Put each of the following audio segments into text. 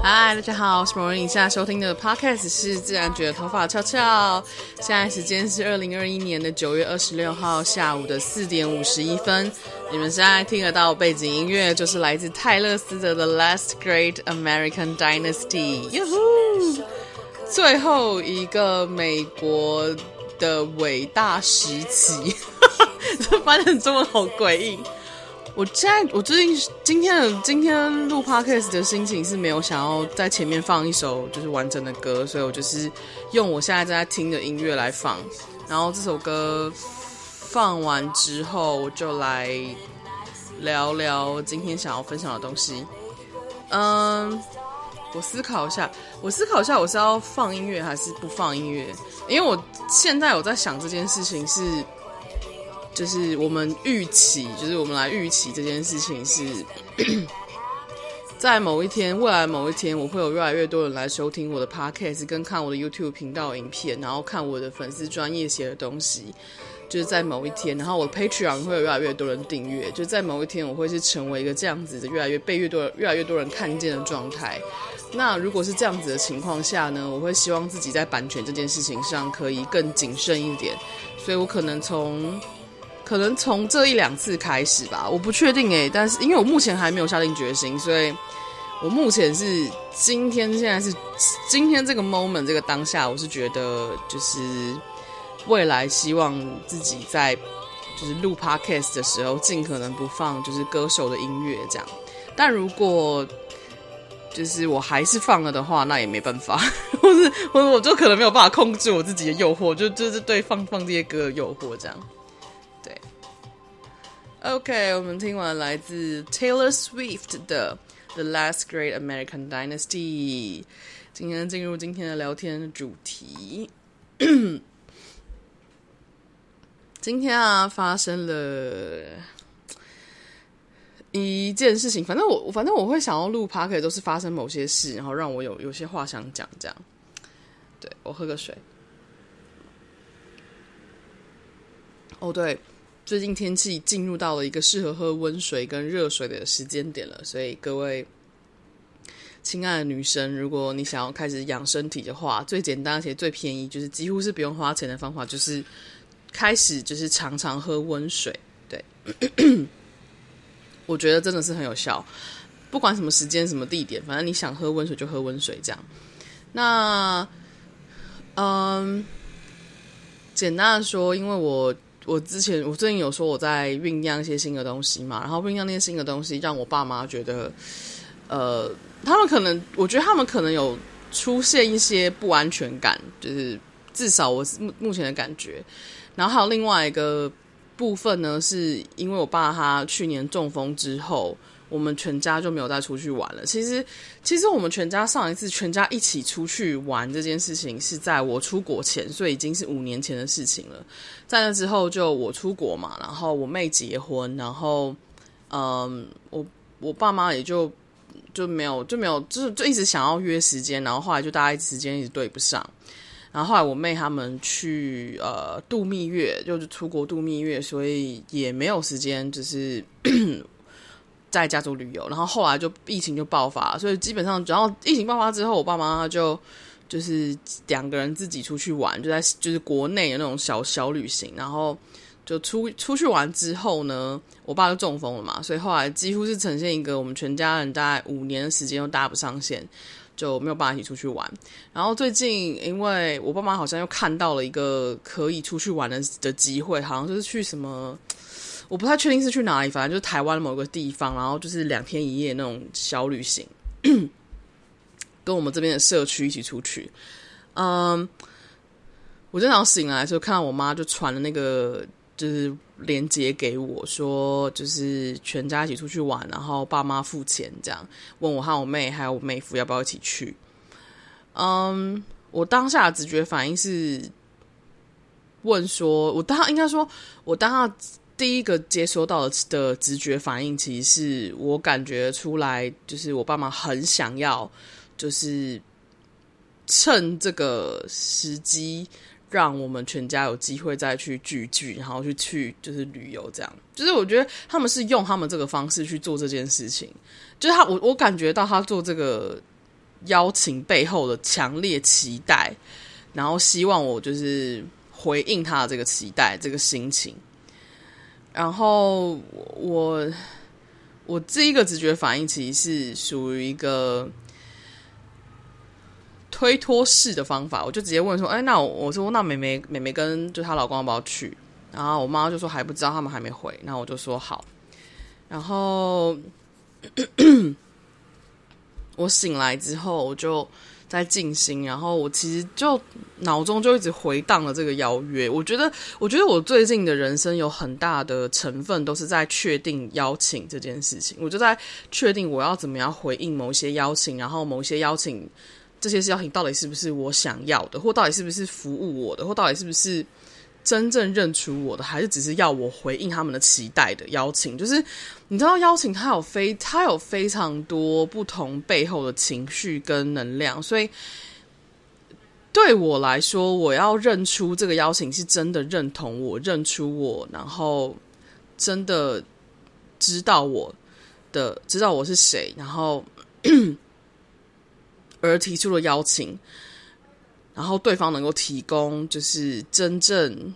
嗨，大家好，我是某人。以下收听的 podcast 是自然卷的头发翘翘。现在时间是二零二一年的九月二十六号下午的四点五十一分。你们现在听得到背景音乐，就是来自泰勒斯的《The Last Great American Dynasty》。哟呼！最后一个美国的伟大时期。这翻成中文好诡异。我现在我最近今天的今天录 podcast 的心情是没有想要在前面放一首就是完整的歌，所以我就是用我现在正在听的音乐来放。然后这首歌放完之后，我就来聊聊今天想要分享的东西。嗯，我思考一下，我思考一下，我是要放音乐还是不放音乐？因为我现在有在想这件事情是。就是我们预期，就是我们来预期这件事情是，在某一天，未来某一天，我会有越来越多人来收听我的 podcast，跟看我的 YouTube 频道影片，然后看我的粉丝专业写的东西。就是在某一天，然后我的 Patreon 会有越来越多人订阅。就在某一天，我会是成为一个这样子的，越来越被越多越来越多人看见的状态。那如果是这样子的情况下呢，我会希望自己在版权这件事情上可以更谨慎一点。所以我可能从可能从这一两次开始吧，我不确定诶，但是因为我目前还没有下定决心，所以我目前是今天现在是今天这个 moment 这个当下，我是觉得就是未来希望自己在就是录 podcast 的时候，尽可能不放就是歌手的音乐这样。但如果就是我还是放了的话，那也没办法，或是或者我就可能没有办法控制我自己的诱惑，就就是对放放这些歌的诱惑这样。OK，我们听完来自 Taylor Swift 的《The Last Great American Dynasty》。今天进入今天的聊天主题。今天啊，发生了一件事情。反正我，反正我会想要录 Podcast 都是发生某些事，然后让我有有些话想讲。这样，对，我喝个水。哦，对。最近天气进入到了一个适合喝温水跟热水的时间点了，所以各位亲爱的女生，如果你想要开始养身体的话，最简单而且最便宜，就是几乎是不用花钱的方法，就是开始就是常常喝温水。对，我觉得真的是很有效，不管什么时间、什么地点，反正你想喝温水就喝温水这样。那，嗯，简单的说，因为我。我之前我最近有说我在酝酿一些新的东西嘛，然后酝酿那些新的东西，让我爸妈觉得，呃，他们可能，我觉得他们可能有出现一些不安全感，就是至少我目目前的感觉。然后还有另外一个部分呢，是因为我爸他去年中风之后。我们全家就没有再出去玩了。其实，其实我们全家上一次全家一起出去玩这件事情是在我出国前，所以已经是五年前的事情了。在那之后，就我出国嘛，然后我妹结婚，然后，嗯，我我爸妈也就就没有就没有，就是就一直想要约时间，然后后来就大家时间一直对不上。然后后来我妹他们去呃度蜜月，就是出国度蜜月，所以也没有时间，就是。在家族旅游，然后后来就疫情就爆发，所以基本上，然后疫情爆发之后，我爸妈就就是两个人自己出去玩，就在就是国内的那种小小旅行，然后就出出去玩之后呢，我爸就中风了嘛，所以后来几乎是呈现一个我们全家人大概五年的时间都搭不上线，就没有办法一起出去玩。然后最近，因为我爸妈好像又看到了一个可以出去玩的的机会，好像就是去什么。我不太确定是去哪里，反正就是台湾某个地方，然后就是两天一夜那种小旅行，跟我们这边的社区一起出去。嗯，我正常醒来就看到我妈就传了那个就是链接给我说，就是全家一起出去玩，然后爸妈付钱这样，问我和我妹还有我妹夫要不要一起去。嗯，我当下的直觉反应是问说，我当应该说，我当下。第一个接收到的的直觉反应，其实是我感觉出来，就是我爸妈很想要，就是趁这个时机，让我们全家有机会再去聚聚，然后去去就是旅游，这样。就是我觉得他们是用他们这个方式去做这件事情，就是他我我感觉到他做这个邀请背后的强烈期待，然后希望我就是回应他的这个期待，这个心情。然后我我这一个直觉反应其实是属于一个推脱式的方法，我就直接问说：“哎，那我我说那妹妹妹妹跟就她老公要不要去？”然后我妈就说还不知道，他们还没回。那我就说好。然后我醒来之后，我就在静心。然后我其实就脑中就一直回荡了这个邀约。我觉得，我觉得我最近的人生有很大的成分都是在确定邀请这件事情。我就在确定我要怎么样回应某些邀请，然后某些邀请这些邀请到底是不是我想要的，或到底是不是服务我的，或到底是不是。真正认出我的，还是只是要我回应他们的期待的邀请？就是你知道，邀请他有非他有非常多不同背后的情绪跟能量，所以对我来说，我要认出这个邀请是真的认同我，认出我，然后真的知道我的，知道我是谁，然后 而提出了邀请。然后对方能够提供就是真正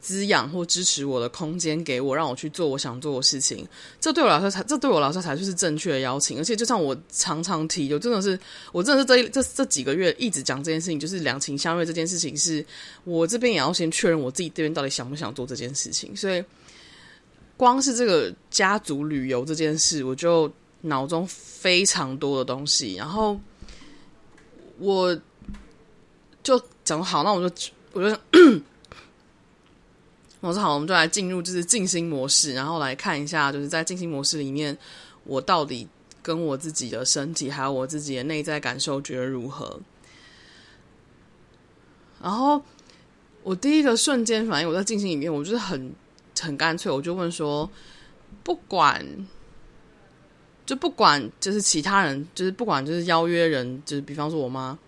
滋养或支持我的空间给我，让我去做我想做的事情。这对我来说才，这对我来说才就是正确的邀请。而且就像我常常提，就真的是我真的是这这这几个月一直讲这件事情，就是两情相悦这件事情，是我这边也要先确认我自己这边到底想不想做这件事情。所以光是这个家族旅游这件事，我就脑中非常多的东西。然后我。就讲好，那我就我就 我说好，我们就来进入就是静心模式，然后来看一下，就是在静心模式里面，我到底跟我自己的身体还有我自己的内在感受觉得如何？然后我第一个瞬间反应，我在静心里面，我就是很很干脆，我就问说，不管就不管就是其他人，就是不管就是邀约人，就是比方说我妈。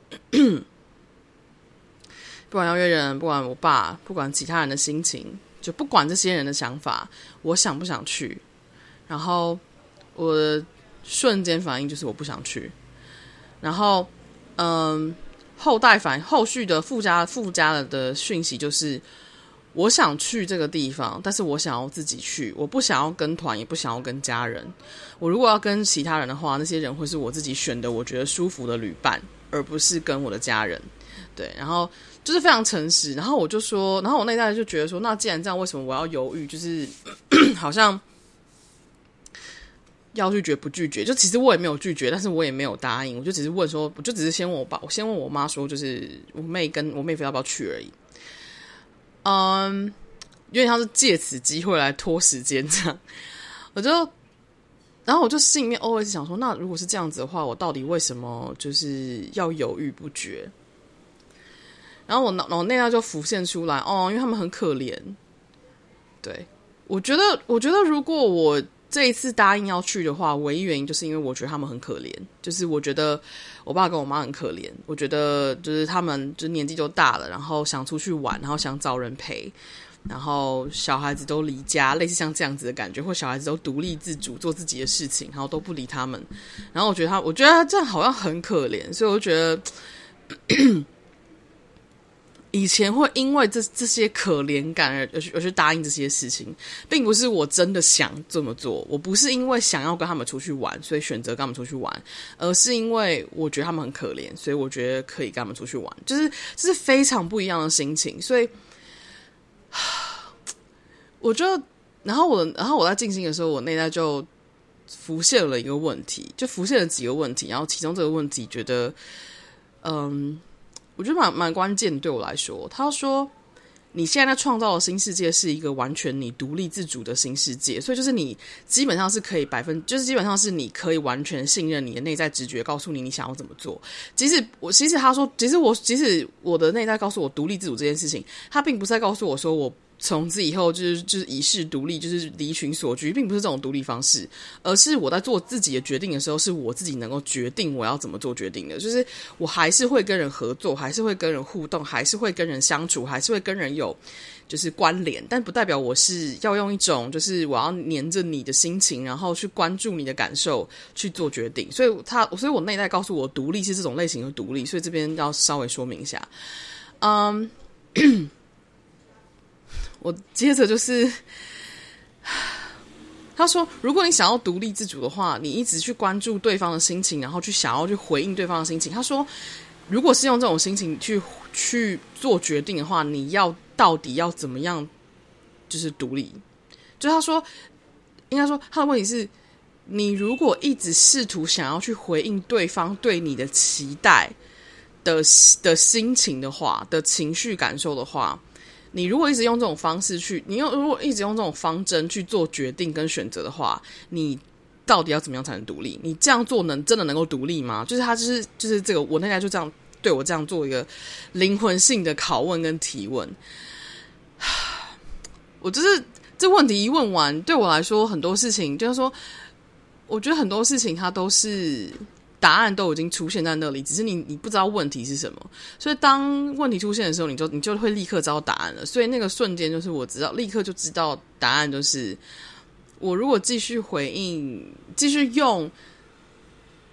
不管邀约人，不管我爸，不管其他人的心情，就不管这些人的想法，我想不想去？然后我的瞬间反应就是我不想去。然后，嗯，后代反后续的附加附加了的讯息就是，我想去这个地方，但是我想要自己去，我不想要跟团，也不想要跟家人。我如果要跟其他人的话，那些人会是我自己选的，我觉得舒服的旅伴，而不是跟我的家人。对，然后。就是非常诚实，然后我就说，然后我内在就觉得说，那既然这样，为什么我要犹豫？就是 好像要拒绝不拒绝？就其实我也没有拒绝，但是我也没有答应，我就只是问说，我就只是先问我爸，我先问我妈说，就是我妹跟我妹夫要不要去而已。嗯，有点像是借此机会来拖时间这样。我就，然后我就心里面 always 想说，那如果是这样子的话，我到底为什么就是要犹豫不决？然后我脑脑内在就浮现出来哦，因为他们很可怜。对，我觉得，我觉得如果我这一次答应要去的话，唯一原因就是因为我觉得他们很可怜，就是我觉得我爸跟我妈很可怜。我觉得就是他们就年纪都大了，然后想出去玩，然后想找人陪，然后小孩子都离家，类似像这样子的感觉，或小孩子都独立自主做自己的事情，然后都不理他们。然后我觉得他，我觉得他这样好像很可怜，所以我就觉得。以前会因为这这些可怜感而而去而去答应这些事情，并不是我真的想这么做。我不是因为想要跟他们出去玩，所以选择跟他们出去玩，而是因为我觉得他们很可怜，所以我觉得可以跟他们出去玩。就是这是非常不一样的心情。所以，我就然后我然后我在静心的时候，我内在就浮现了一个问题，就浮现了几个问题。然后其中这个问题，觉得嗯。我觉得蛮蛮关键，对我来说，他说：“你现在在创造的新世界是一个完全你独立自主的新世界，所以就是你基本上是可以百分，就是基本上是你可以完全信任你的内在直觉，告诉你你想要怎么做。即使我，其实他说，其实我，即使我的内在告诉我独立自主这件事情，他并不是在告诉我说我从此以后就是就是遗世独立，就是离群索居，并不是这种独立方式，而是我在做自己的决定的时候，是我自己能够决定我要怎么做决定的。就是我还是会跟人合作，还是会跟人互动，还是会跟人相处，还是会跟人有就是关联，但不代表我是要用一种就是我要黏着你的心情，然后去关注你的感受去做决定。所以他，所以我内在告诉我，独立是这种类型的独立。所以这边要稍微说明一下，嗯。我接着就是，他说：“如果你想要独立自主的话，你一直去关注对方的心情，然后去想要去回应对方的心情。”他说：“如果是用这种心情去去做决定的话，你要到底要怎么样？就是独立。”就他说，应该说他的问题是：你如果一直试图想要去回应对方对你的期待的的心情的话，的情绪感受的话。你如果一直用这种方式去，你用如果一直用这种方针去做决定跟选择的话，你到底要怎么样才能独立？你这样做能真的能够独立吗？就是他就是就是这个，我那天就这样对我这样做一个灵魂性的拷问跟提问。我就是这问题一问完，对我来说很多事情就是说，我觉得很多事情它都是。答案都已经出现在那里，只是你你不知道问题是什么。所以当问题出现的时候，你就你就会立刻知道答案了。所以那个瞬间就是我知道，立刻就知道答案，就是我如果继续回应，继续用。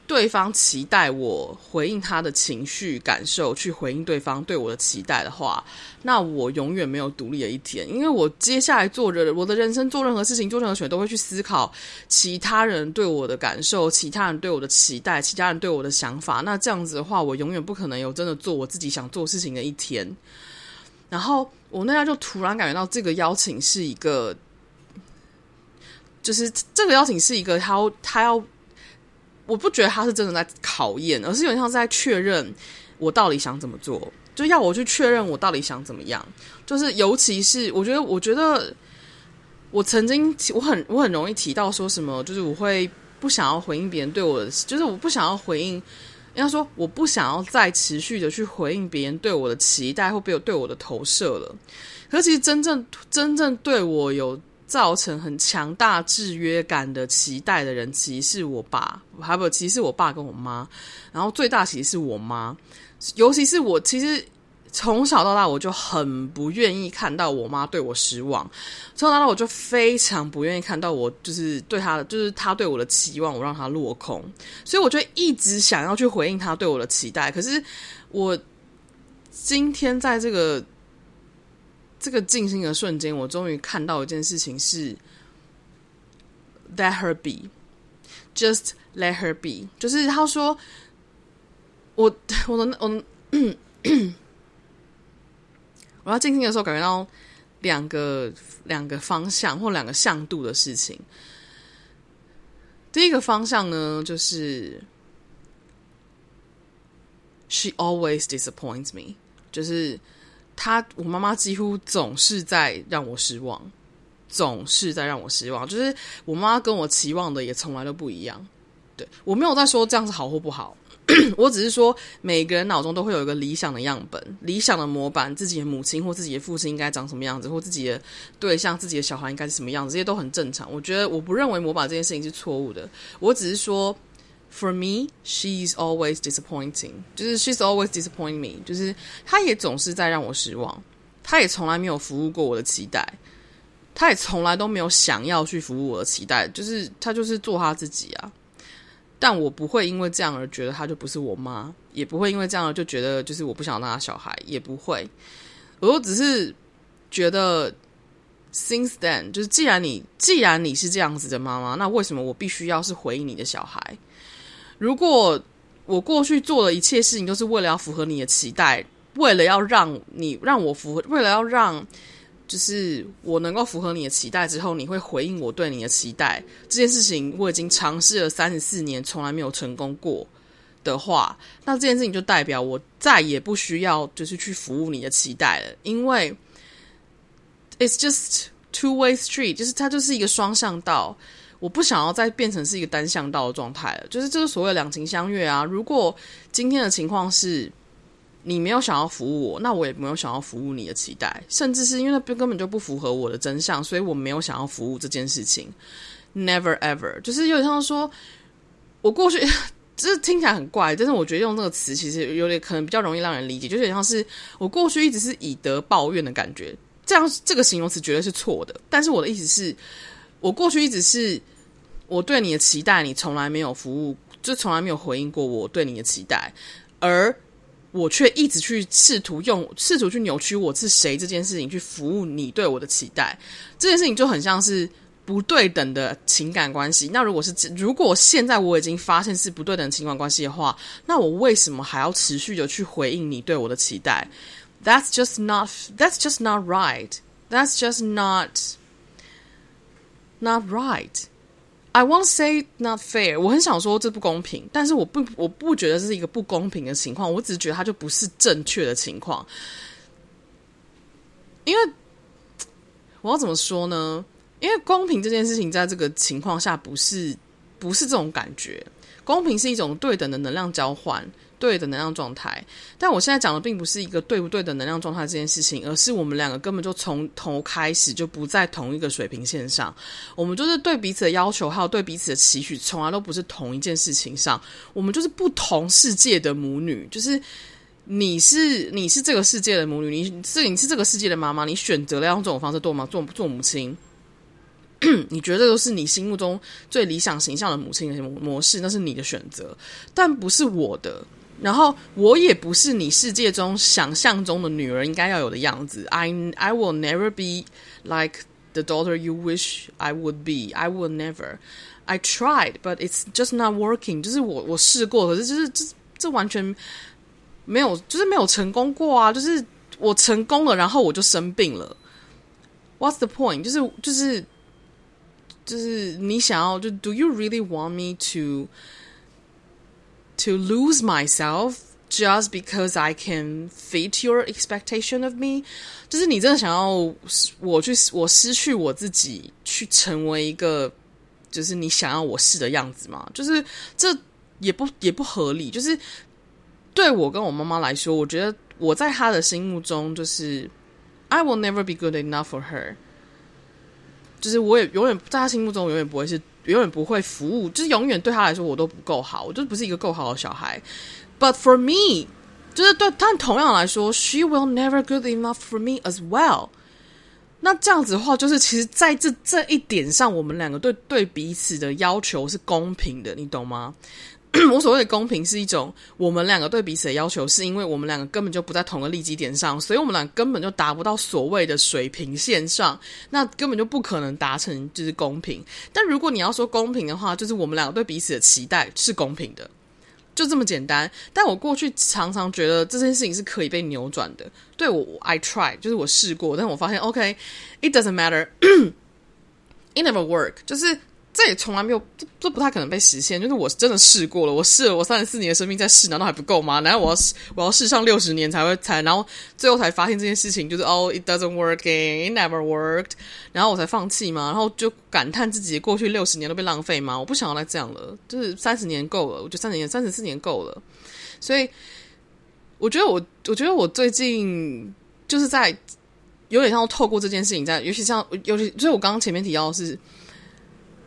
对方期待我回应他的情绪感受，去回应对方对我的期待的话，那我永远没有独立的一天。因为我接下来做着我的人生，做任何事情，做任何选择，都会去思考其他人对我的感受，其他人对我的期待，其他人对我的想法。那这样子的话，我永远不可能有真的做我自己想做事情的一天。然后我那天就突然感觉到，这个邀请是一个，就是这个邀请是一个，他他要。我不觉得他是真的在考验，而是有点像是在确认我到底想怎么做，就要我去确认我到底想怎么样。就是尤其是我觉得，我觉得我曾经我很我很容易提到说什么，就是我会不想要回应别人对我的，就是我不想要回应，应该说我不想要再持续的去回应别人对我的期待或被对我的投射了。可是其实真正真正对我有。造成很强大制约感的期待的人，其实是我爸，还不，其实是我爸跟我妈。然后最大其实是我妈，尤其是我，其实从小到大我就很不愿意看到我妈对我失望。从小到大我就非常不愿意看到我就是对她的，就是她对我的期望，我让她落空。所以我就一直想要去回应她对我的期待。可是我今天在这个。这个静心的瞬间，我终于看到一件事情是：Let her be, just let her be。就是他说，我我的我我要静心的时候，感觉到两个两个方向或两个向度的事情。第一个方向呢，就是 She always disappoints me，就是。他，我妈妈几乎总是在让我失望，总是在让我失望。就是我妈跟我期望的也从来都不一样。对，我没有在说这样子好或不好，我只是说每个人脑中都会有一个理想的样本、理想的模板，自己的母亲或自己的父亲应该长什么样子，或自己的对象、自己的小孩应该是什么样子，这些都很正常。我觉得我不认为模板这件事情是错误的，我只是说。For me, she's always disappointing. 就是 she's always disappointing me. 就是她也总是在让我失望，她也从来没有服务过我的期待，她也从来都没有想要去服务我的期待。就是她就是做她自己啊。但我不会因为这样而觉得她就不是我妈，也不会因为这样就觉得就是我不想当她小孩，也不会。我只是觉得，since then，就是既然你既然你是这样子的妈妈，那为什么我必须要是回应你的小孩？如果我过去做的一切事情都是为了要符合你的期待，为了要让你让我符合，为了要让就是我能够符合你的期待之后，你会回应我对你的期待这件事情，我已经尝试了三十四年，从来没有成功过的话，那这件事情就代表我再也不需要就是去服务你的期待了，因为 it's just two way street，就是它就是一个双向道。我不想要再变成是一个单向道的状态了，就是这个所谓两情相悦啊。如果今天的情况是你没有想要服务我，那我也没有想要服务你的期待，甚至是因为那根本就不符合我的真相，所以我没有想要服务这件事情。Never ever，就是有点像说，我过去 就是听起来很怪，但是我觉得用这个词其实有点可能比较容易让人理解，就有点像是我过去一直是以德报怨的感觉，这样这个形容词绝对是错的。但是我的意思是，我过去一直是我对你的期待，你从来没有服务，就从来没有回应过我对你的期待，而我却一直去试图用试图去扭曲我是谁这件事情去服务你对我的期待，这件事情就很像是。不对等的情感关系。那如果是如果现在我已经发现是不对等情感关系的话，那我为什么还要持续的去回应你对我的期待？That's just not. That's just not right. That's just not not right. I won't say not fair. 我很想说这不公平，但是我不我不觉得这是一个不公平的情况。我只是觉得它就不是正确的情况。因为我要怎么说呢？因为公平这件事情，在这个情况下不是不是这种感觉。公平是一种对等的能量交换，对的能量状态。但我现在讲的并不是一个对不对的能量状态这件事情，而是我们两个根本就从头开始就不在同一个水平线上。我们就是对彼此的要求，还有对彼此的期许，从来都不是同一件事情上。我们就是不同世界的母女，就是你是你是这个世界的母女，你是你是这个世界的妈妈，你选择了用这种方式做妈做做母亲。你觉得这都是你心目中最理想形象的母亲的模式，那是你的选择，但不是我的。然后我也不是你世界中想象中的女儿应该要有的样子。I I will never be like the daughter you wish I would be. I will never. I tried, but it's just not working. 就是我我试过，可是就是这这完全没有，就是没有成功过啊！就是我成功了，然后我就生病了。What's the point？就是就是。就是你想要就 Do you really want me to to lose myself just because I can fit your expectation of me？就是你真的想要我去我失去我自己，去成为一个就是你想要我是的样子吗？就是这也不也不合理。就是对我跟我妈妈来说，我觉得我在她的心目中就是 I will never be good enough for her。就是我也永远在他心目中永远不会是永远不会服务，就是永远对他来说我都不够好，我就不是一个够好的小孩。But for me，就是对，但同样来说，she will never good enough for me as well。那这样子的话，就是其实在这这一点上，我们两个对对彼此的要求是公平的，你懂吗？我所谓的公平是一种，我们两个对彼此的要求，是因为我们两个根本就不在同个利基点上，所以我们俩根本就达不到所谓的水平线上，那根本就不可能达成就是公平。但如果你要说公平的话，就是我们两个对彼此的期待是公平的，就这么简单。但我过去常常觉得这件事情是可以被扭转的。对我，I try，就是我试过，但我发现，OK，it doesn't matter，it never work，就是。这也从来没有，这这不太可能被实现。就是我真的试过了，我试了，我三十四年的生命在试，难道还不够吗？难道我要试我要试上六十年才会才，然后最后才发现这件事情就是哦，it doesn't working，it never worked，然后我才放弃嘛？然后就感叹自己过去六十年都被浪费吗？我不想要再这样了，就是三十年够了，我觉得三十年、三十四年够了。所以我觉得我，我觉得我最近就是在有点像透过这件事情在，尤其像尤其，所以我刚刚前面提到的是。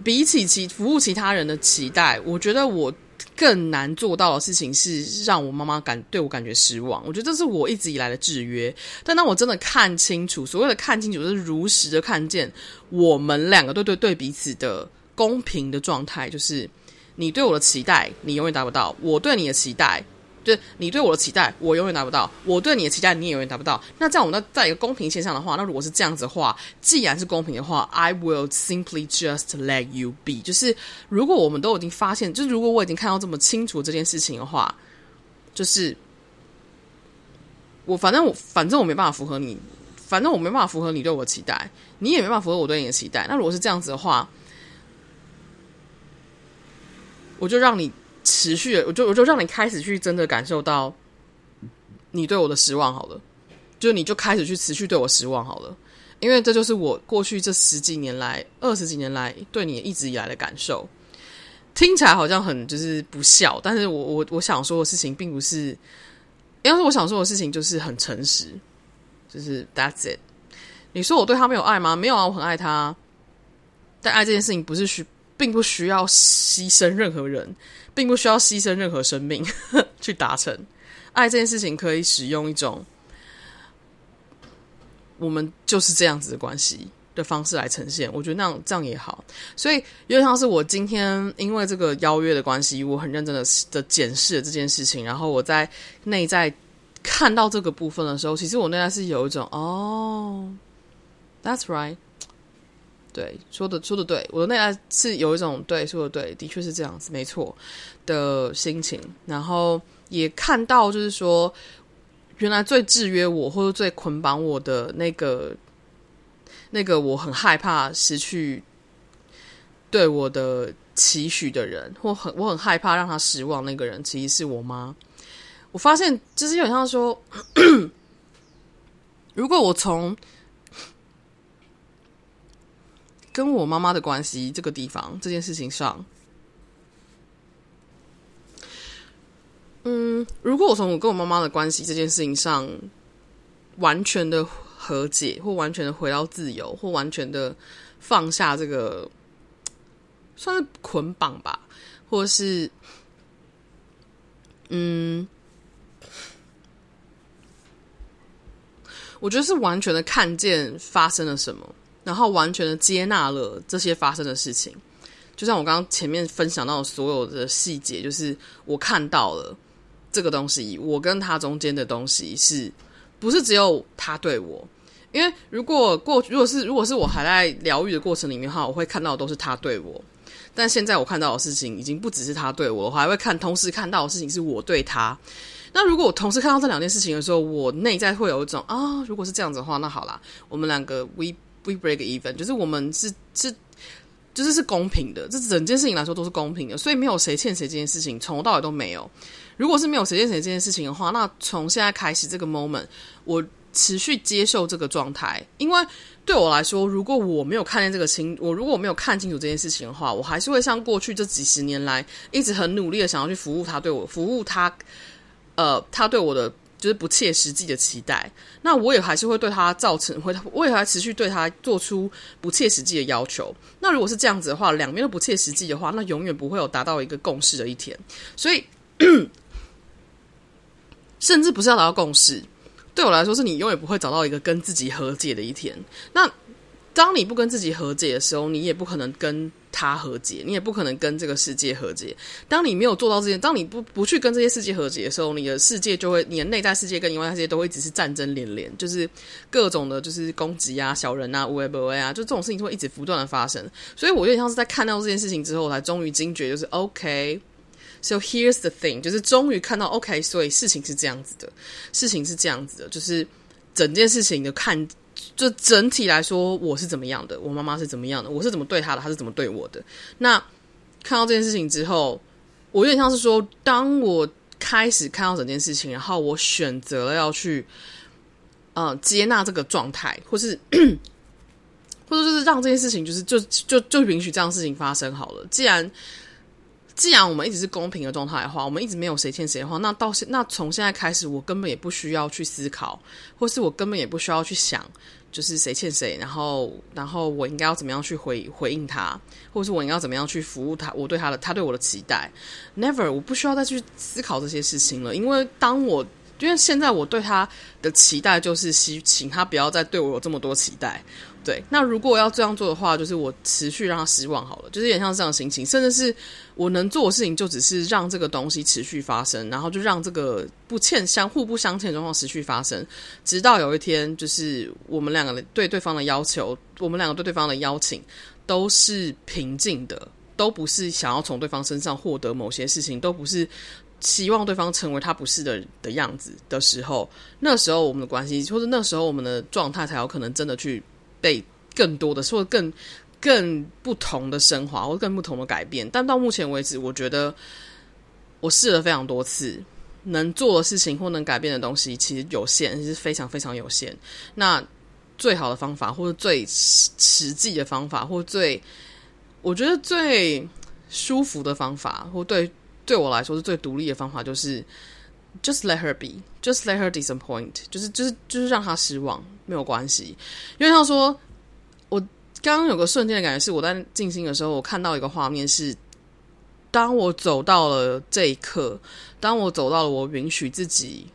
比起其服务其他人的期待，我觉得我更难做到的事情是让我妈妈感对我感觉失望。我觉得这是我一直以来的制约。但当我真的看清楚，所谓的看清楚，就是如实的看见我们两个对对对彼此的公平的状态，就是你对我的期待，你永远达不到；我对你的期待。就你对我的期待，我永远达不到；我对你的期待，你也永远达不到。那在我们在一个公平线上的话，那如果是这样子的话，既然是公平的话，I will simply just let you be。就是如果我们都已经发现，就是如果我已经看到这么清楚这件事情的话，就是我反正我反正我没办法符合你，反正我没办法符合你对我的期待，你也没办法符合我对你的期待。那如果是这样子的话，我就让你。持续的，我就我就让你开始去真的感受到你对我的失望好了，就你就开始去持续对我失望好了，因为这就是我过去这十几年来、二十几年来对你一直以来的感受。听起来好像很就是不孝，但是我我我想说的事情并不是要是我想说的事情就是很诚实，就是 That's it。你说我对他没有爱吗？没有啊，我很爱他。但爱这件事情不是需，并不需要牺牲任何人，并不需要牺牲任何生命 去达成。爱这件事情可以使用一种，我们就是这样子的关系的方式来呈现。我觉得那样这样也好。所以有点像是我今天因为这个邀约的关系，我很认真的的检视了这件事情，然后我在内在看到这个部分的时候，其实我内在是有一种哦，That's right。对，说的说的对，我的内在是有一种对，说的对，的确是这样子，没错的心情。然后也看到，就是说，原来最制约我或者最捆绑我的那个那个，我很害怕失去对我的期许的人，或很我很害怕让他失望那个人，其实是我妈。我发现，就是有点像说，如果我从跟我妈妈的关系这个地方这件事情上，嗯，如果我从我跟我妈妈的关系这件事情上完全的和解，或完全的回到自由，或完全的放下这个算是捆绑吧，或是嗯，我觉得是完全的看见发生了什么。然后完全的接纳了这些发生的事情，就像我刚刚前面分享到的所有的细节，就是我看到了这个东西，我跟他中间的东西是不是只有他对我？因为如果过如果是如果是我还在疗愈的过程里面的话，我会看到的都是他对我。但现在我看到的事情已经不只是他对我，我还会看同时看到的事情是我对他。那如果我同时看到这两件事情的时候，我内在会有一种啊，如果是这样子的话，那好啦，我们两个 we。We break even，就是我们是是就是是公平的，这整件事情来说都是公平的，所以没有谁欠谁这件事情，从头到尾都没有。如果是没有谁欠谁这件事情的话，那从现在开始这个 moment，我持续接受这个状态，因为对我来说，如果我没有看见这个清，我如果我没有看清楚这件事情的话，我还是会像过去这几十年来一直很努力的想要去服务他，对我服务他，呃，他对我的。就是不切实际的期待，那我也还是会对他造成，会我也还持续对他做出不切实际的要求。那如果是这样子的话，两边都不切实际的话，那永远不会有达到一个共识的一天。所以，甚至不是要达到共识，对我来说，是你永远不会找到一个跟自己和解的一天。那当你不跟自己和解的时候，你也不可能跟。他和解，你也不可能跟这个世界和解。当你没有做到这些，当你不不去跟这些世界和解的时候，你的世界就会，你的内在世界跟你外在世界都会只是战争连连，就是各种的，就是攻击啊、小人啊、无为不为啊，就这种事情会一直不断的发生。所以我有点像是在看到这件事情之后，才终于惊觉，就是 OK，so here's the thing，就是终于看到 OK，所以事情是这样子的，事情是这样子的，就是整件事情的看。就整体来说，我是怎么样的，我妈妈是怎么样的，我是怎么对她的，她是怎么对我的。那看到这件事情之后，我有点像是说，当我开始看到整件事情，然后我选择了要去，呃，接纳这个状态，或是，或者就是让这件事情，就是就就就允许这样的事情发生好了。既然既然我们一直是公平的状态的话，我们一直没有谁欠谁的话，那到现那从现在开始，我根本也不需要去思考，或是我根本也不需要去想，就是谁欠谁，然后然后我应该要怎么样去回回应他，或者是我应该要怎么样去服务他，我对他的他对我的期待，never，我不需要再去思考这些事情了，因为当我因为现在我对他的期待就是希请他不要再对我有这么多期待。对，那如果要这样做的话，就是我持续让他失望好了，就是有点像这样心情，甚至是我能做的事情，就只是让这个东西持续发生，然后就让这个不欠相互不相欠的状况持续发生，直到有一天，就是我们两个对对方的要求，我们两个对对方的邀请都是平静的，都不是想要从对方身上获得某些事情，都不是希望对方成为他不是的的样子的时候，那时候我们的关系，或者那时候我们的状态，才有可能真的去。被更多的说更更不同的升华，或更不同的改变，但到目前为止，我觉得我试了非常多次，能做的事情或能改变的东西其实有限，是非常非常有限。那最好的方法，或者最实际的方法，或最我觉得最舒服的方法，或对对我来说是最独立的方法，就是 just let her be，just let her disappoint，就是就是就是让她失望没有关系。因为他说，我刚刚有个瞬间的感觉是，我在静心的时候，我看到一个画面是，当我走到了这一刻，当我走到了我允许自己，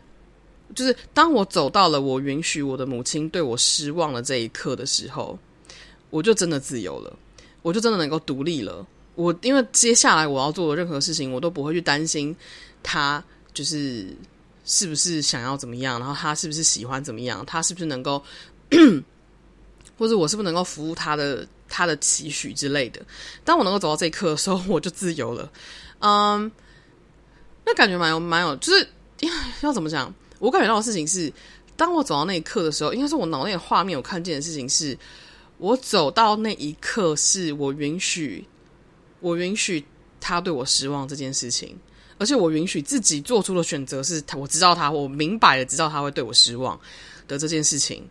就是当我走到了我允许我的母亲对我失望的这一刻的时候，我就真的自由了，我就真的能够独立了。我因为接下来我要做的任何事情，我都不会去担心他就是是不是想要怎么样，然后他是不是喜欢怎么样，他是不是能够，或者我是不是能够服务他的他的期许之类的。当我能够走到这一刻的时候，我就自由了。嗯，那感觉蛮有蛮有，就是 要怎么讲？我感觉到的事情是，当我走到那一刻的时候，应该是我脑内的画面，我看见的事情是，我走到那一刻，是我允许。我允许他对我失望这件事情，而且我允许自己做出的选择是他，我知道他，我明白的知道他会对我失望的这件事情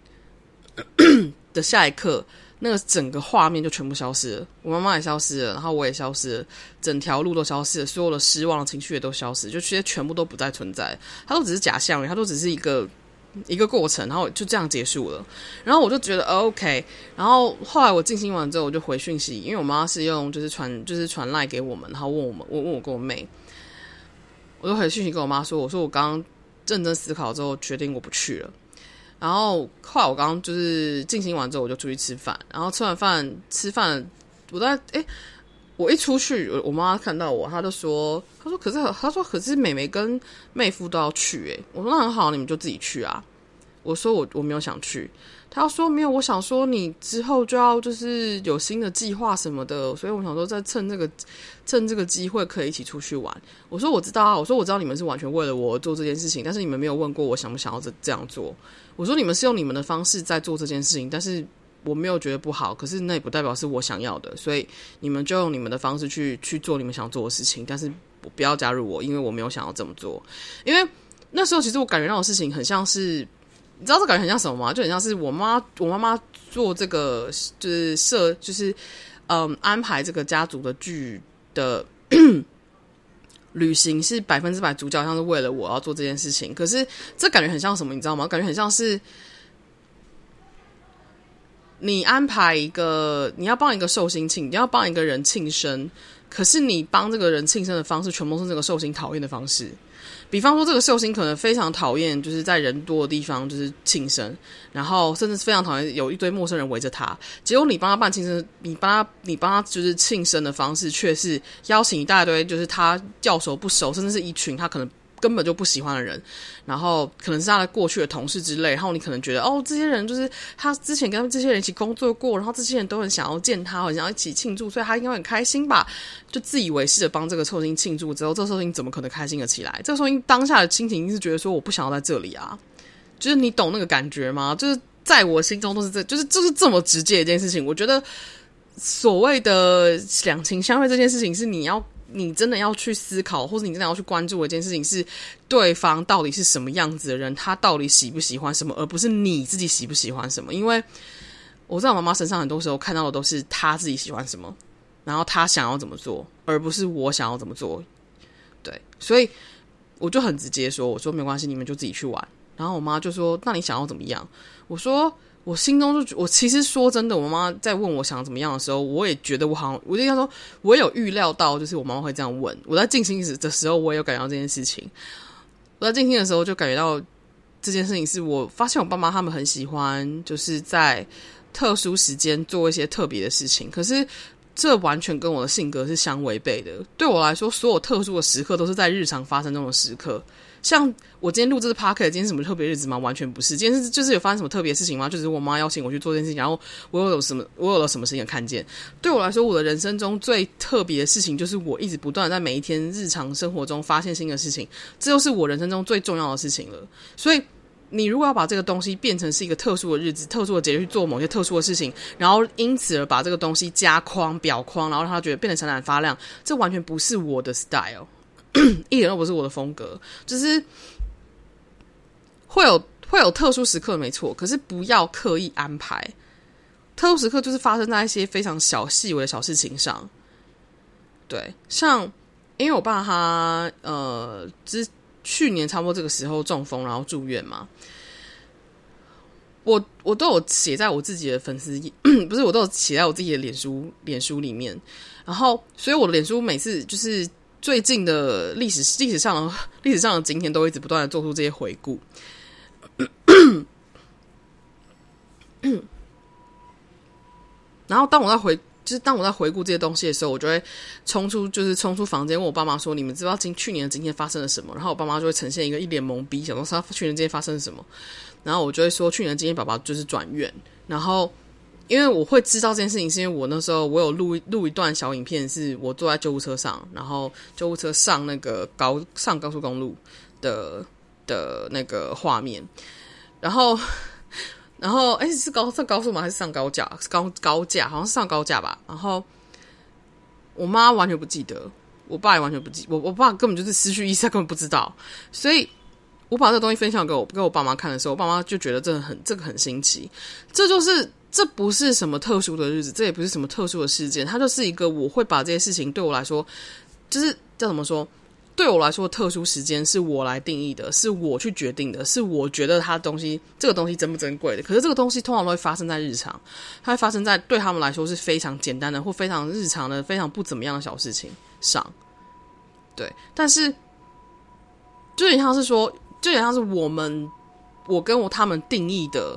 的下一刻，那个整个画面就全部消失了，我妈妈也消失了，然后我也消失了，整条路都消失了，所有的失望的情绪也都消失，就其实全部都不再存在，它都只是假象，它都只是一个。一个过程，然后就这样结束了。然后我就觉得 OK。然后后来我静心完之后，我就回讯息，因为我妈是用就是传就是传赖给我们，然后问我们，我问我跟我妹，我就回信息跟我妈说，我说我刚刚认真思考之后，决定我不去了。然后后来我刚就是进行完之后，我就出去吃饭。然后吃完饭吃饭，我在诶，我一出去，我妈看到我，她就说。她说：“可是，她说可是，妹妹跟妹夫都要去。”诶，我说：“那很好，你们就自己去啊。”我说：“我我没有想去。”他说：“没有，我想说你之后就要就是有新的计划什么的，所以我想说再趁这个趁这个机会可以一起出去玩。”我说：“我知道啊，我说我知道你们是完全为了我做这件事情，但是你们没有问过我想不想要这这样做。”我说：“你们是用你们的方式在做这件事情，但是我没有觉得不好，可是那也不代表是我想要的，所以你们就用你们的方式去去做你们想做的事情，但是。”不要加入我，因为我没有想要这么做。因为那时候其实我感觉到的事情很像是，你知道这感觉很像什么吗？就很像是我妈，我妈妈做这个就是设，就是嗯安排这个家族的剧的 旅行是百分之百主角，像是为了我要做这件事情。可是这感觉很像什么？你知道吗？感觉很像是你安排一个，你要帮一个寿星庆，你要帮一个人庆生。可是你帮这个人庆生的方式，全部是这个寿星讨厌的方式。比方说，这个秀星可能非常讨厌，就是在人多的地方就是庆生，然后甚至非常讨厌有一堆陌生人围着他。结果你帮他办庆生，你帮他，你帮他就是庆生的方式，却是邀请一大堆就是他叫熟不熟，甚至是一群他可能。根本就不喜欢的人，然后可能是他的过去的同事之类，然后你可能觉得哦，这些人就是他之前跟这些人一起工作过，然后这些人都很想要见他，很想要一起庆祝，所以他应该很开心吧？就自以为是的帮这个寿星庆祝之后，这个寿星怎么可能开心的起来？这个寿星当下的心情是觉得说我不想要在这里啊，就是你懂那个感觉吗？就是在我心中都是这，就是就是这么直接一件事情。我觉得所谓的两情相悦这件事情是你要。你真的要去思考，或者你真的要去关注一件事情是，对方到底是什么样子的人，他到底喜不喜欢什么，而不是你自己喜不喜欢什么。因为我在我妈妈身上很多时候看到的都是她自己喜欢什么，然后她想要怎么做，而不是我想要怎么做。对，所以我就很直接说：“我说没关系，你们就自己去玩。”然后我妈就说：“那你想要怎么样？”我说。我心中就，我其实说真的，我妈妈在问我想怎么样的时候，我也觉得我好像，我就跟她说，我有预料到，就是我妈妈会这样问。我在静心的时候，我也有感觉到这件事情。我在静心的时候，就感觉到这件事情是我发现我爸妈他们很喜欢，就是在特殊时间做一些特别的事情。可是这完全跟我的性格是相违背的。对我来说，所有特殊的时刻都是在日常发生中的时刻。像我今天录这个 podcast，今天什么特别日子吗？完全不是，今天是就是有发生什么特别事情吗？就是我妈邀请我去做这件事情，然后我有什么，我有了什么事情看见。对我来说，我的人生中最特别的事情，就是我一直不断在每一天日常生活中发现新的事情，这就是我人生中最重要的事情了。所以，你如果要把这个东西变成是一个特殊的日子、特殊的节日去做某些特殊的事情，然后因此而把这个东西加框、裱框，然后让他觉得变得闪闪发亮，这完全不是我的 style。一点都不是我的风格，就是会有会有特殊时刻，没错，可是不要刻意安排。特殊时刻就是发生在一些非常小细微的小事情上。对，像因为我爸他呃之去年差不多这个时候中风，然后住院嘛。我我都有写在我自己的粉丝，不是我都有写在我自己的脸书脸书里面。然后，所以我的脸书每次就是最近的历史历史上的历史上的今天，都一直不断的做出这些回顾。然后，当我在回。就是当我在回顾这些东西的时候，我就会冲出，就是冲出房间问我爸妈说：“你们知道今去年的今天发生了什么？”然后我爸妈就会呈现一个一脸懵逼，想说他去年今天发生了什么。然后我就会说：“去年今天爸爸就是转院。”然后因为我会知道这件事情，是因为我那时候我有录录一段小影片，是我坐在救护车上，然后救护车上那个高上高速公路的的那个画面，然后。然后，哎，是高上高速吗？还是上高架？高高架，好像是上高架吧。然后，我妈完全不记得，我爸也完全不记，我我爸根本就是失去意识，他根本不知道。所以，我把这东西分享给我给我爸妈看的时候，我爸妈就觉得这很这个很新奇。这就是这不是什么特殊的日子，这也不是什么特殊的事件，它就是一个我会把这些事情对我来说，就是叫怎么说？对我来说，特殊时间是我来定义的，是我去决定的，是我觉得它东西这个东西珍不珍贵的。可是这个东西通常都会发生在日常，它会发生在对他们来说是非常简单的或非常日常的、非常不怎么样的小事情上。对，但是就有点像是说，就有点像是我们我跟我他们定义的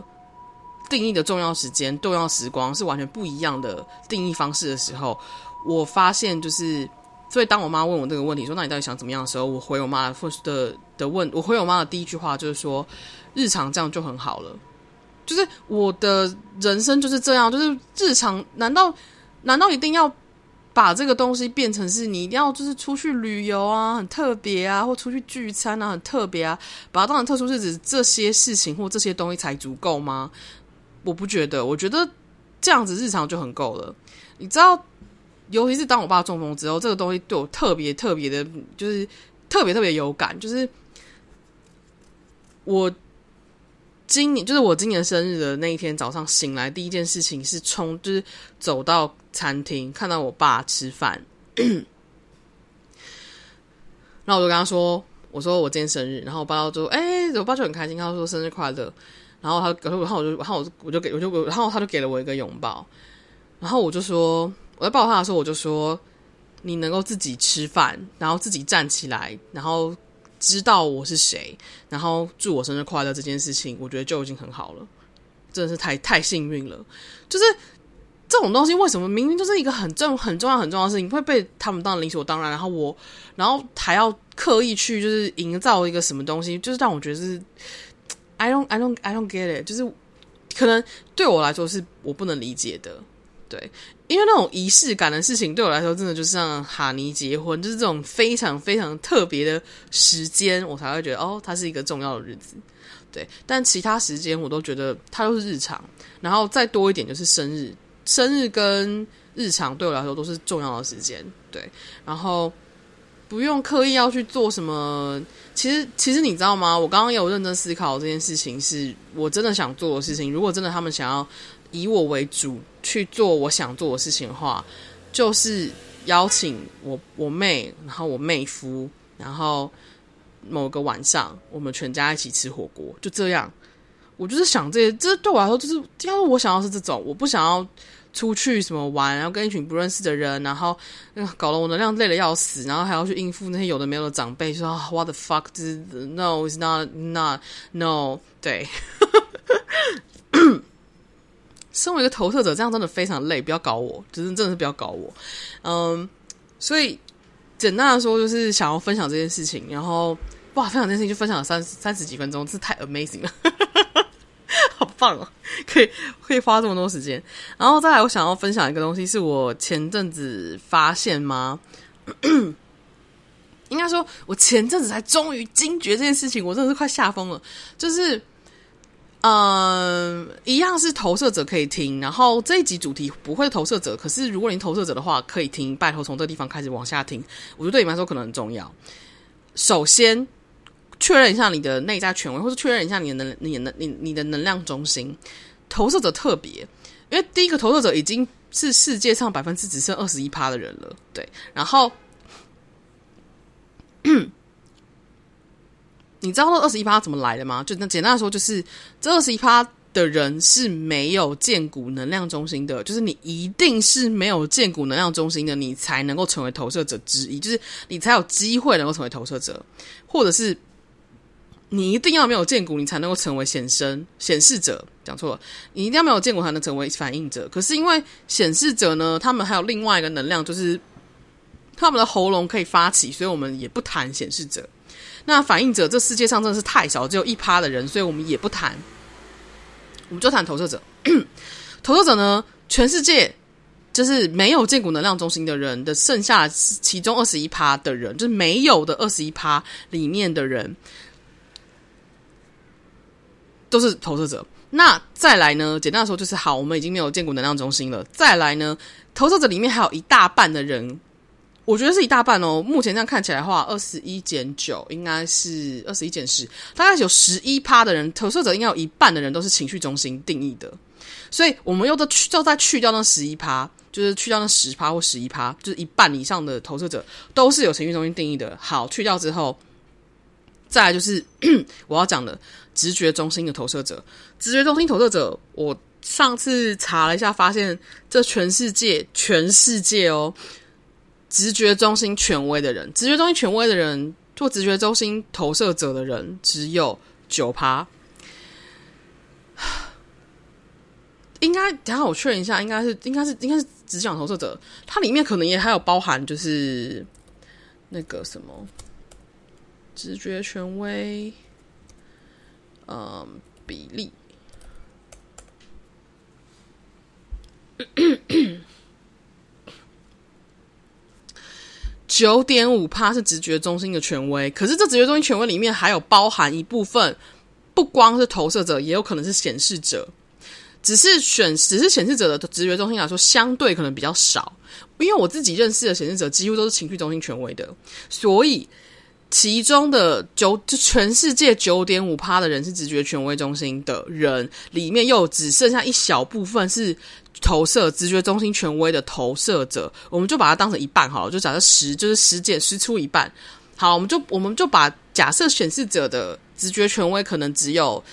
定义的重要时间、重要时光是完全不一样的定义方式的时候，我发现就是。所以，当我妈问我这个问题，说“那你到底想怎么样”的时候，我回我妈的的问，我回我妈的第一句话就是说：“日常这样就很好了。”就是我的人生就是这样，就是日常。难道难道一定要把这个东西变成是你一定要就是出去旅游啊，很特别啊，或出去聚餐啊，很特别啊，把它当成特殊日子，这些事情或这些东西才足够吗？我不觉得，我觉得这样子日常就很够了。你知道？尤其是当我爸中风之后，这个东西对我特别特别的，就是特别特别有感。就是我今年，就是我今年生日的那一天早上醒来，第一件事情是冲，就是走到餐厅看到我爸吃饭，然后我就跟他说：“我说我今天生日。”然后我爸就说：“哎，我爸就很开心，他说生日快乐。”然后他，然后我就，然后我就，我就给，我就，然后他就给了我一个拥抱，然后我就说。我在抱他的时候，我就说：“你能够自己吃饭，然后自己站起来，然后知道我是谁，然后祝我生日快乐这件事情，我觉得就已经很好了，真的是太太幸运了。就是这种东西，为什么明明就是一个很重、很重要、很重要的事情，会被他们当理所当然？然后我，然后还要刻意去就是营造一个什么东西，就是让我觉得是 I don't, I don't, I don't get it。就是可能对我来说是我不能理解的。”对，因为那种仪式感的事情，对我来说，真的就是像哈尼结婚，就是这种非常非常特别的时间，我才会觉得哦，它是一个重要的日子。对，但其他时间我都觉得它都是日常，然后再多一点就是生日，生日跟日常对我来说都是重要的时间。对，然后不用刻意要去做什么。其实，其实你知道吗？我刚刚有认真思考这件事情，是我真的想做的事情。如果真的他们想要。以我为主去做我想做的事情的话，就是邀请我我妹，然后我妹夫，然后某个晚上我们全家一起吃火锅，就这样。我就是想这些，这对我来说就是，要是我想要是这种，我不想要出去什么玩，然后跟一群不认识的人，然后搞得我能量累得要死，然后还要去应付那些有的没有的长辈，说 What the fuck？就是 No，it's not not no，对。身为一个投射者，这样真的非常累，不要搞我，就是真的是不要搞我。嗯，所以简单的说，就是想要分享这件事情，然后哇，分享这件事情就分享了三三十几分钟，这太 amazing 了，好棒哦！可以可以花这么多时间，然后再来，我想要分享一个东西，是我前阵子发现吗？应该说，我前阵子才终于惊觉这件事情，我真的是快吓疯了，就是。嗯，一样是投射者可以听，然后这一集主题不会投射者，可是如果你投射者的话，可以听，拜托从这个地方开始往下听，我觉得对你们来说可能很重要。首先确认一下你的内在权威，或是确认一下你的能、你的、你、你的能量中心。投射者特别，因为第一个投射者已经是世界上百分之只剩二十一趴的人了，对，然后。你知道那二十一趴怎么来的吗？就那简单的说，就是这二十一趴的人是没有荐骨能量中心的，就是你一定是没有荐骨能量中心的，你才能够成为投射者之一，就是你才有机会能够成为投射者，或者是你一定要没有见骨，你才能够成为显生显示者。讲错了，你一定要没有见骨才能成为反应者。可是因为显示者呢，他们还有另外一个能量，就是他们的喉咙可以发起，所以我们也不谈显示者。那反应者，这世界上真的是太少，只有一趴的人，所以我们也不谈。我们就谈投射者，投射者呢，全世界就是没有见骨能量中心的人的剩下其中二十一趴的人，就是没有的二十一趴里面的人，都是投射者。那再来呢？简单的说就是，好，我们已经没有荐骨能量中心了。再来呢，投射者里面还有一大半的人。我觉得是一大半哦。目前这样看起来的话，二十一减九应该是二十一减十，大概有十一趴的人，投射者应该有一半的人都是情绪中心定义的。所以，我们又再去，就再去掉那十一趴，就是去掉那十趴或十一趴，就是一半以上的投射者都是有情绪中心定义的。好，去掉之后，再来就是 我要讲的直觉中心的投射者。直觉中心投射者，我上次查了一下，发现这全世界，全世界哦。直觉中心权威的人，直觉中心权威的人，做直觉中心投射者的人只有九趴。应该等下我确认一下，应该是应该是应该是直觉投射者，它里面可能也还有包含就是那个什么直觉权威，嗯，比例。九点五趴是直觉中心的权威，可是这直觉中心权威里面还有包含一部分，不光是投射者，也有可能是显示者。只是选，只是显示者的直觉中心来说，相对可能比较少。因为我自己认识的显示者几乎都是情绪中心权威的，所以其中的九，就全世界九点五趴的人是直觉权威中心的人，里面又只剩下一小部分是。投射直觉中心权威的投射者，我们就把它当成一半好了，就假设十就是十减十出一半。好，我们就我们就把假设显示者的直觉权威可能只有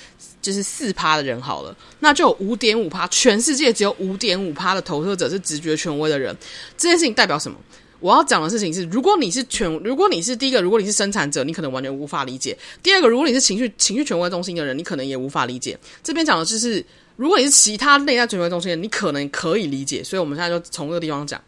就是四趴的人好了，那就有五点五趴，全世界只有五点五趴的投射者是直觉权威的人。这件事情代表什么？我要讲的事情是，如果你是权，如果你是第一个，如果你是生产者，你可能完全无法理解；第二个，如果你是情绪情绪权威中心的人，你可能也无法理解。这边讲的就是。如果你是其他内在权威中心的，你可能可以理解。所以，我们现在就从这个地方讲，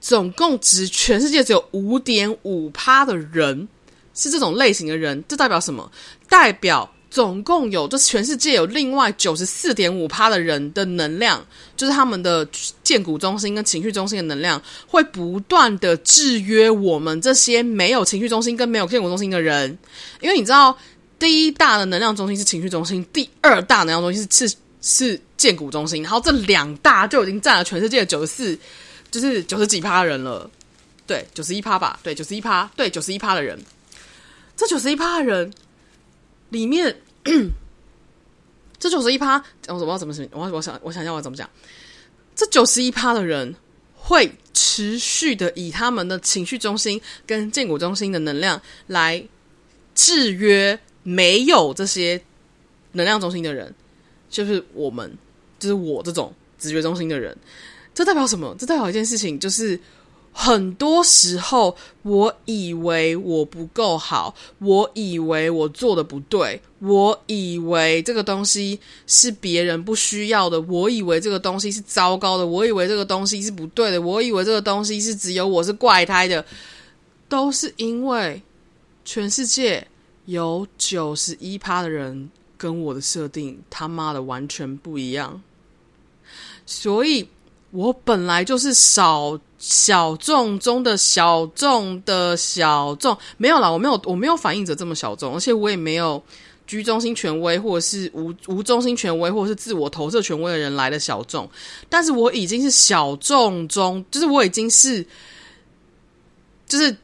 总共只全世界只有五点五趴的人是这种类型的人，这代表什么？代表总共有，就全世界有另外九十四点五趴的人的能量，就是他们的建骨中心跟情绪中心的能量，会不断的制约我们这些没有情绪中心跟没有建骨中心的人，因为你知道。第一大的能量中心是情绪中心，第二大能量中心是是是建骨中心，然后这两大就已经占了全世界九十四，就是九十几趴人了，对，九十一趴吧，对，九十一趴，对，九十一趴的人，这九十一趴的人里面，这九十一趴，我我要怎么怎么，我我想我想一下我怎么讲，这九十一趴的人会持续的以他们的情绪中心跟建骨中心的能量来制约。没有这些能量中心的人，就是我们，就是我这种直觉中心的人。这代表什么？这代表一件事情，就是很多时候，我以为我不够好，我以为我做的不对，我以为这个东西是别人不需要的，我以为这个东西是糟糕的，我以为这个东西是不对的，我以为这个东西是只有我是怪胎的，都是因为全世界。有九十一趴的人跟我的设定他妈的完全不一样，所以我本来就是少小众中的小众的小众，没有啦，我没有我没有反应者这么小众，而且我也没有居中心权威或者是无无中心权威或者是自我投射权威的人来的小众，但是我已经是小众中，就是我已经是就是。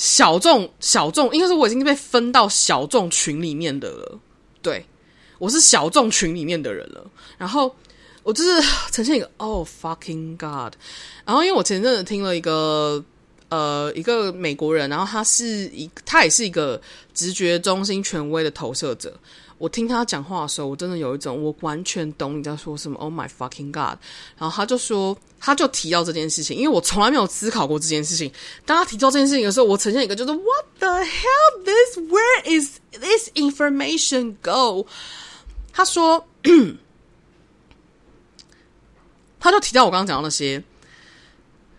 小众，小众，应该是我已经被分到小众群里面的了。对，我是小众群里面的人了。然后我就是 呈现一个 Oh fucking God。然后因为我前阵子听了一个呃一个美国人，然后他是一他也是一个直觉中心权威的投射者。我听他讲话的时候，我真的有一种我完全懂你在说什么。Oh my fucking god！然后他就说，他就提到这件事情，因为我从来没有思考过这件事情。当他提到这件事情的时候，我呈现一个就是 What the hell? This where is this information go？他说，他就提到我刚刚讲到那些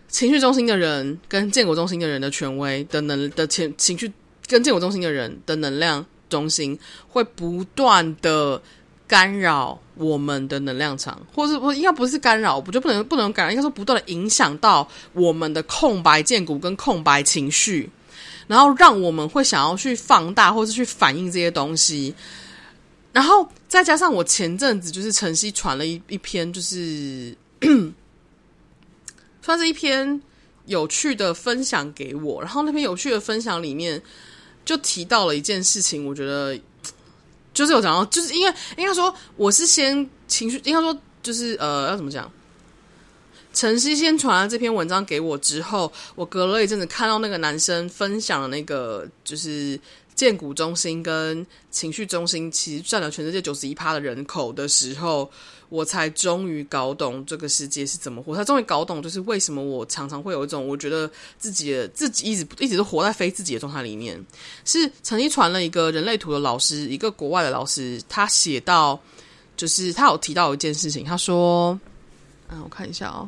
情绪中心的人跟建国中心的人的权威的能的情情绪跟建国中心的人的能量。中心会不断的干扰我们的能量场，或是不应该不是干扰，我就不能不能干扰，应该说不断的影响到我们的空白荐骨跟空白情绪，然后让我们会想要去放大或是去反映这些东西，然后再加上我前阵子就是晨曦传了一一篇，就是 算是一篇有趣的分享给我，然后那篇有趣的分享里面。就提到了一件事情，我觉得就是有讲到，就是因为应该说我是先情绪，应该说就是呃要怎么讲？晨曦先传了这篇文章给我之后，我隔了一阵子看到那个男生分享的那个就是。建骨中心跟情绪中心其实占了全世界九十一趴的人口的时候，我才终于搞懂这个世界是怎么活。他终于搞懂，就是为什么我常常会有一种我觉得自己的自己一直一直都活在非自己的状态里面。是曾经传了一个人类图的老师，一个国外的老师，他写到，就是他有提到一件事情，他说，嗯，我看一下哦，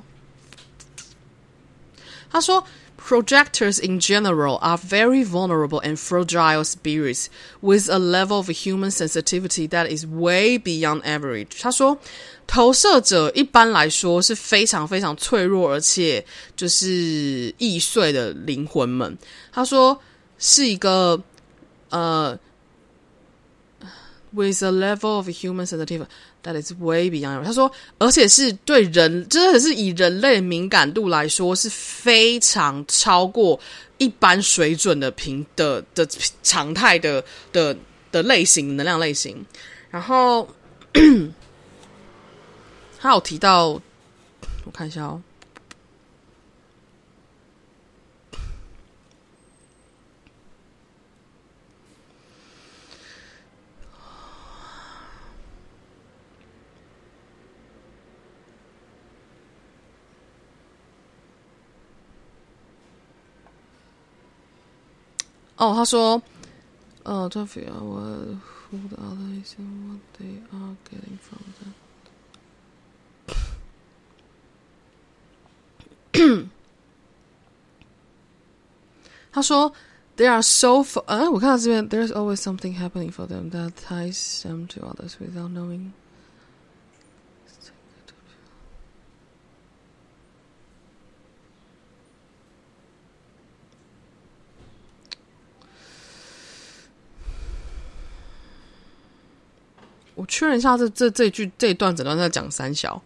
他说。Projectors in general are very vulnerable and fragile spirits with a level of human sensitivity that is way beyond average。他说，投射者一般来说是非常非常脆弱，而且就是易碎的灵魂们。他说，是一个呃，with a level of human sensitivity。 That is way beyond。他说，而且是对人，真的是以人类敏感度来说，是非常超过一般水准的平的的常态的的的类型能量类型。然后 他有提到，我看一下哦。哦，他说，呃，他非要我 who the others and what they are getting from them。他说，they are so for，呃，我看到这边，there's always something happening for them that ties them to others without knowing。 确认一下这，这这这句这一段整段在讲三小。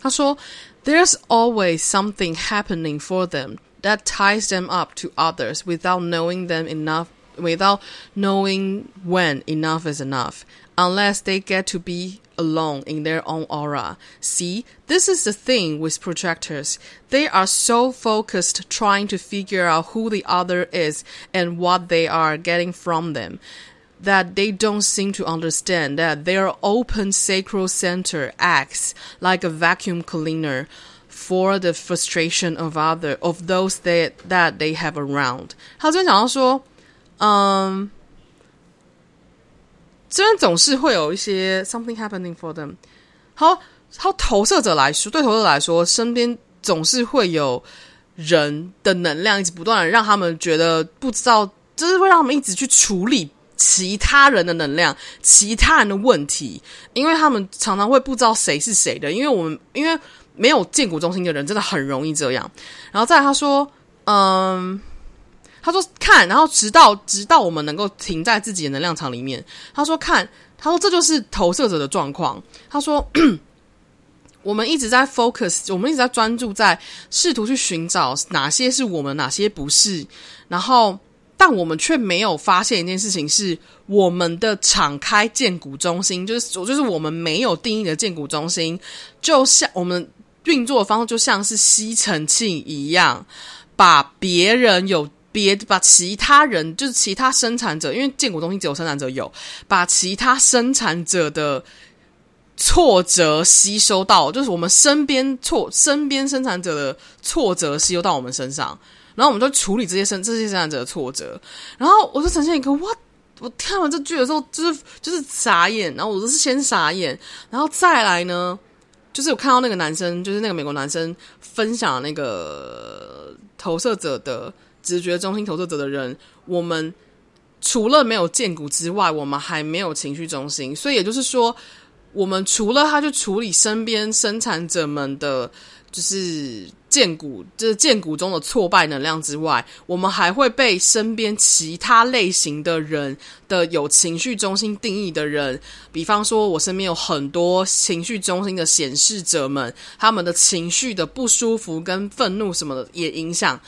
他说：“There's always something happening for them that ties them up to others without knowing them enough。” Without knowing when enough is enough, unless they get to be alone in their own aura. See, this is the thing with projectors. They are so focused trying to figure out who the other is and what they are getting from them that they don't seem to understand that their open sacral center acts like a vacuum cleaner for the frustration of other of those that that they have around. 他这边讲到说。 嗯，这边总是会有一些 something happening for them。好，好，投射者来说，对投射者来说，身边总是会有人的能量一直不断让他们觉得不知道，就是会让他们一直去处理其他人的能量、其他人的问题，因为他们常常会不知道谁是谁的。因为我们因为没有建骨中心的人，真的很容易这样。然后再他说，嗯。他说：“看，然后直到直到我们能够停在自己的能量场里面。”他说：“看，他说这就是投射者的状况。”他说：“ 我们一直在 focus，我们一直在专注在试图去寻找哪些是我们，哪些不是，然后，但我们却没有发现一件事情是，我们的敞开荐骨中心，就是我就是我们没有定义的荐骨中心，就像我们运作的方式，就像是吸尘器一样，把别人有。别把其他人，就是其他生产者，因为建国中心只有生产者有，把其他生产者的挫折吸收到，就是我们身边挫身边生产者的挫折吸收到我们身上，然后我们就处理这些生这些生产者的挫折，然后我就呈现一个哇，我看完这剧的时候，就是就是傻眼，然后我都是先傻眼，然后再来呢，就是我看到那个男生，就是那个美国男生分享那个投射者的。直觉中心投射者的人，我们除了没有见骨之外，我们还没有情绪中心。所以也就是说，我们除了他去处理身边生产者们的，就是见骨，就是见骨中的挫败能量之外，我们还会被身边其他类型的人的有情绪中心定义的人，比方说，我身边有很多情绪中心的显示者们，他们的情绪的不舒服跟愤怒什么的也影响。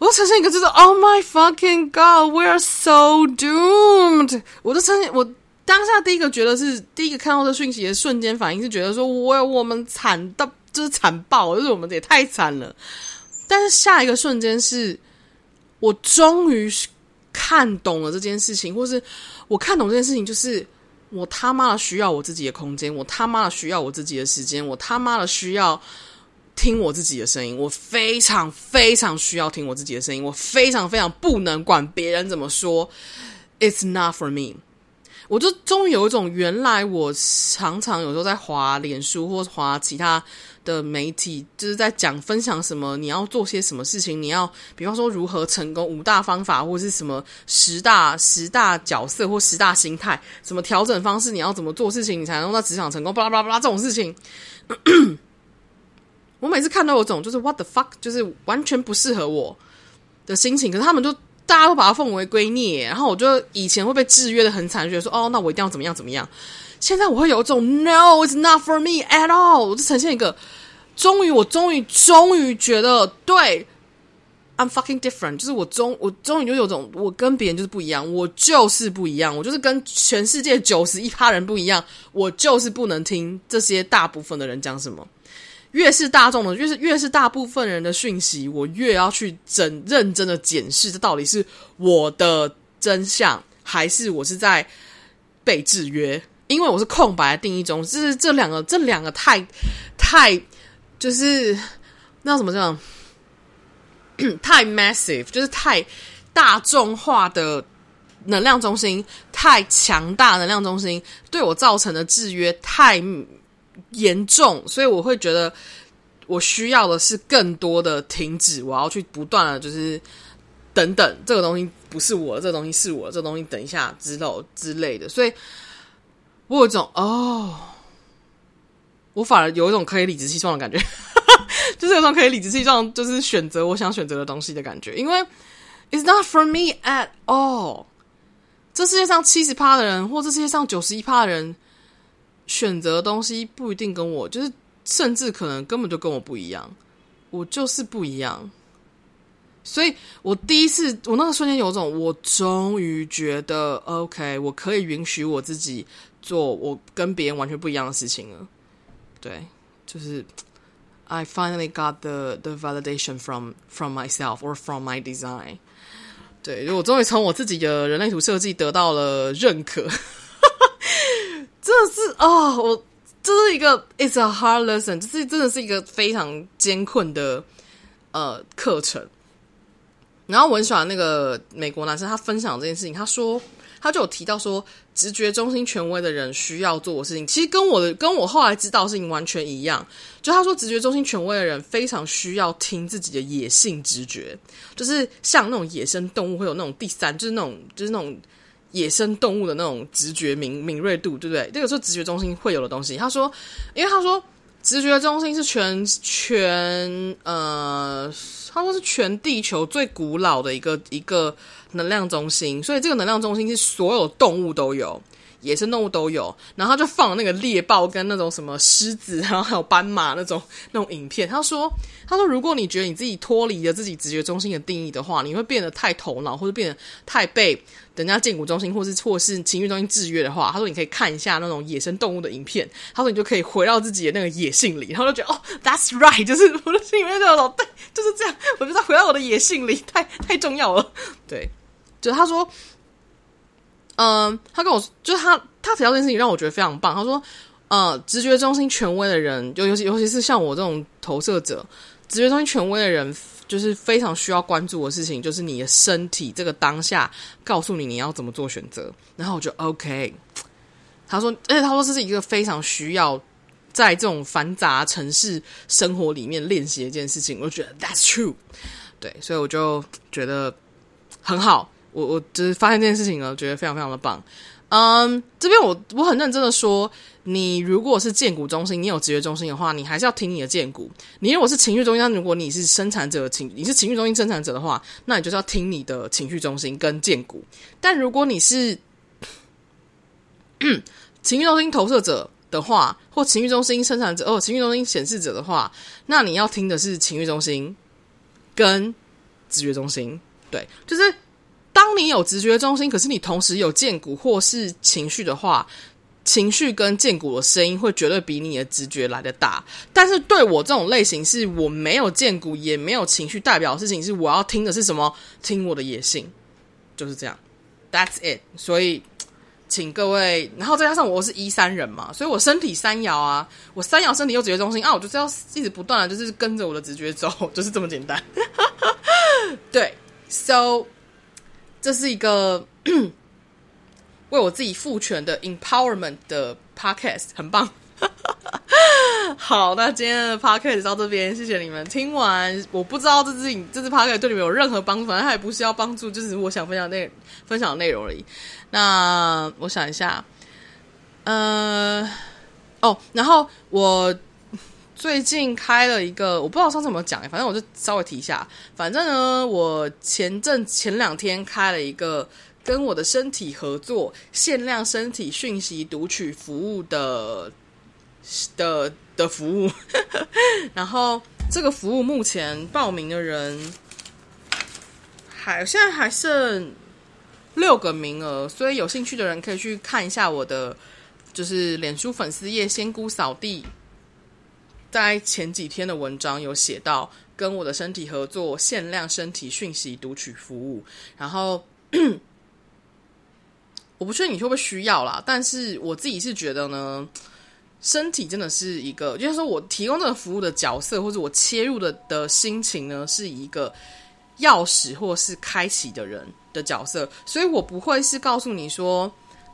我就呈现一个就是 Oh my fucking God, we are so doomed！我就呈现我当下第一个觉得是第一个看到这讯息的瞬间反应是觉得说，我我们惨到就是惨爆，就是我们也太惨了。但是下一个瞬间是我终于看懂了这件事情，或是我看懂这件事情，就是我他妈的需要我自己的空间，我他妈的需要我自己的时间，我他妈的需要。听我自己的声音，我非常非常需要听我自己的声音，我非常非常不能管别人怎么说。It's not for me。我就终于有一种，原来我常常有时候在滑脸书或滑其他的媒体，就是在讲分享什么，你要做些什么事情，你要比方说如何成功五大方法，或是什么十大十大角色或十大心态，什么调整方式，你要怎么做事情，你才能在职场成功，巴拉巴拉巴拉这种事情。我每次看到有种就是 what the fuck，就是完全不适合我的心情。可是他们就大家都把它奉为圭臬，然后我就以前会被制约的很惨，觉得说哦，那我一定要怎么样怎么样。现在我会有一种 no it's not for me at all，我就呈现一个终于我终于终于觉得对 I'm fucking different，就是我终我终于就有种我跟别人就是不一样，我就是不一样，我就是跟全世界九十一趴人不一样，我就是不能听这些大部分的人讲什么。越是大众的，越是越是大部分人的讯息，我越要去整认真的检视，这到底是我的真相，还是我是在被制约？因为我是空白的定义中，就是这两个，这两个太太就是那怎么讲？太 massive，就是太大众化的能量中心，太强大能量中心对我造成的制约太。严重，所以我会觉得我需要的是更多的停止。我要去不断的，就是等等，这个东西不是我，这东西是我，这东西等一下之后之类的。所以我有一种哦，我反而有一种可以理直气壮的感觉，就是有种可以理直气壮，就是选择我想选择的东西的感觉。因为 it's not for me at all。这世界上七十趴的人，或这世界上九十一趴的人。选择的东西不一定跟我，就是甚至可能根本就跟我不一样，我就是不一样。所以我第一次，我那个瞬间有种，我终于觉得 OK，我可以允许我自己做我跟别人完全不一样的事情了。对，就是 I finally got the the validation from from myself or from my design。对，我终于从我自己的人类图设计得到了认可。这是啊、哦，我这是一个 it's a hard lesson，这是真的是一个非常艰困的呃课程。然后我很喜欢那个美国男生，他分享这件事情，他说他就有提到说，直觉中心权威的人需要做的事情，其实跟我的跟我后来知道的事情完全一样。就他说，直觉中心权威的人非常需要听自己的野性直觉，就是像那种野生动物会有那种第三，就是那种就是那种。野生动物的那种直觉敏敏锐度，对不对？这个时候直觉中心会有的东西。他说，因为他说直觉中心是全全呃，他说是全地球最古老的一个一个能量中心，所以这个能量中心是所有动物都有，野生动物都有。然后他就放那个猎豹跟那种什么狮子，然后还有斑马那种那种影片。他说：“他说如果你觉得你自己脱离了自己直觉中心的定义的话，你会变得太头脑，或者变得太被人家建骨中心或是或是情绪中心制约的话，他说你可以看一下那种野生动物的影片。他说你就可以回到自己的那个野性里。然后就觉得哦，That's right，就是我的心里面就有对，就是这样。我就在回到我的野性里，太太重要了。对，就他说。”嗯，他跟我就是他，他提到这件事情让我觉得非常棒。他说，呃，直觉中心权威的人，就尤其尤其是像我这种投射者，直觉中心权威的人，就是非常需要关注的事情，就是你的身体这个当下告诉你你要怎么做选择。然后我就 OK。他说，而且他说这是一个非常需要在这种繁杂城市生活里面练习的一件事情。我就觉得 That's true。对，所以我就觉得很好。我我就是发现这件事情呢，觉得非常非常的棒。嗯，这边我我很认真的说，你如果是荐骨中心，你有直觉中心的话，你还是要听你的荐骨。你如果是情绪中心，如果你是生产者情，你是情绪中心生产者的话，那你就是要听你的情绪中心跟荐骨。但如果你是 情绪中心投射者的话，或情绪中心生产者哦，情绪中心显示者的话，那你要听的是情绪中心跟直觉中心。对，就是。当你有直觉中心，可是你同时有荐骨或是情绪的话，情绪跟荐骨的声音会绝对比你的直觉来得大。但是对我这种类型，是我没有荐骨也没有情绪，代表的事情是我要听的是什么？听我的野性，就是这样。That's it。所以，请各位，然后再加上我是一三人嘛，所以我身体三摇啊，我三摇身体有直觉中心啊，我就是要一直不断的就是跟着我的直觉走，就是这么简单。对，So。这是一个 为我自己赋权的 empowerment 的 podcast，很棒。好，那今天的 podcast 到这边，谢谢你们听完。我不知道这支这支 podcast 对你们有任何帮助，反正它也不是要帮助，就是我想分享内分享的内容而已。那我想一下，呃，哦，然后我。最近开了一个，我不知道上次有没有讲，反正我就稍微提一下。反正呢，我前阵前两天开了一个跟我的身体合作限量身体讯息读取服务的的的服务，然后这个服务目前报名的人还现在还剩六个名额，所以有兴趣的人可以去看一下我的就是脸书粉丝页仙姑扫地。在前几天的文章有写到跟我的身体合作限量身体讯息读取服务，然后 我不确定你会不会需要啦，但是我自己是觉得呢，身体真的是一个，就是说我提供这个服务的角色，或者我切入的的心情呢，是一个钥匙或是开启的人的角色，所以我不会是告诉你说。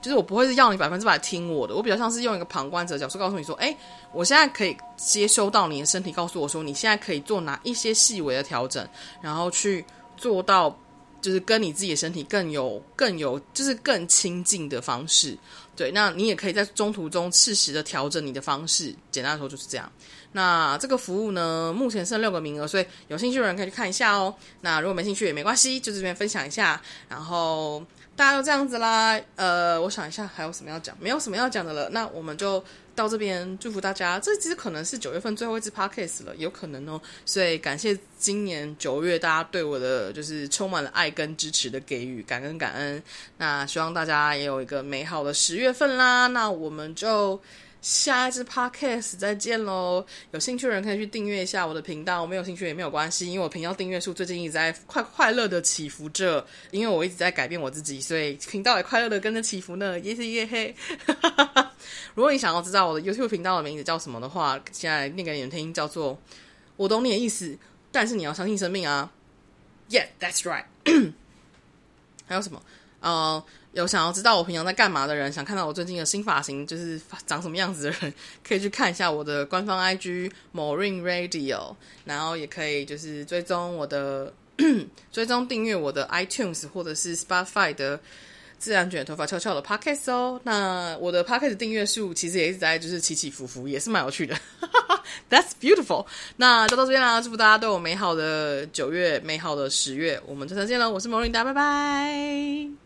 就是我不会是要你百分之百听我的，我比较像是用一个旁观者角色告诉你说，哎，我现在可以接收到你的身体，告诉我说你现在可以做哪一些细微的调整，然后去做到就是跟你自己的身体更有更有就是更亲近的方式。对，那你也可以在中途中适时的调整你的方式。简单来说就是这样。那这个服务呢，目前剩六个名额，所以有兴趣的人可以去看一下哦。那如果没兴趣也没关系，就这边分享一下，然后。大家都这样子啦，呃，我想一下还有什么要讲，没有什么要讲的了，那我们就到这边，祝福大家。这其实可能是九月份最后一次 podcast 了，有可能哦。所以感谢今年九月大家对我的就是充满了爱跟支持的给予，感恩感恩。那希望大家也有一个美好的十月份啦。那我们就。下一支 podcast 再见喽！有兴趣的人可以去订阅一下我的频道，没有兴趣也没有关系，因为我频道订阅数最近一直在快快乐的起伏着，因为我一直在改变我自己，所以频道也快乐的跟着起伏呢，耶嘿耶嘿！如果你想要知道我的 YouTube 频道的名字叫什么的话，现在念给你们听，叫做“我懂你的意思”，但是你要相信生命啊！Yeah，that's right。还有什么？呃。有想要知道我平常在干嘛的人，想看到我最近的新发型就是长什么样子的人，可以去看一下我的官方 IG Morin Radio，然后也可以就是追踪我的追踪订阅我的 iTunes 或者是 Spotify 的自然卷头发翘翘的 Podcast 哦。那我的 Podcast 订阅数其实也一直在就是起起伏伏，也是蛮有趣的。That's beautiful。那就到这边啦，祝福大家都有美好的九月，美好的十月，我们就再见了。我是 Morin，大家拜拜。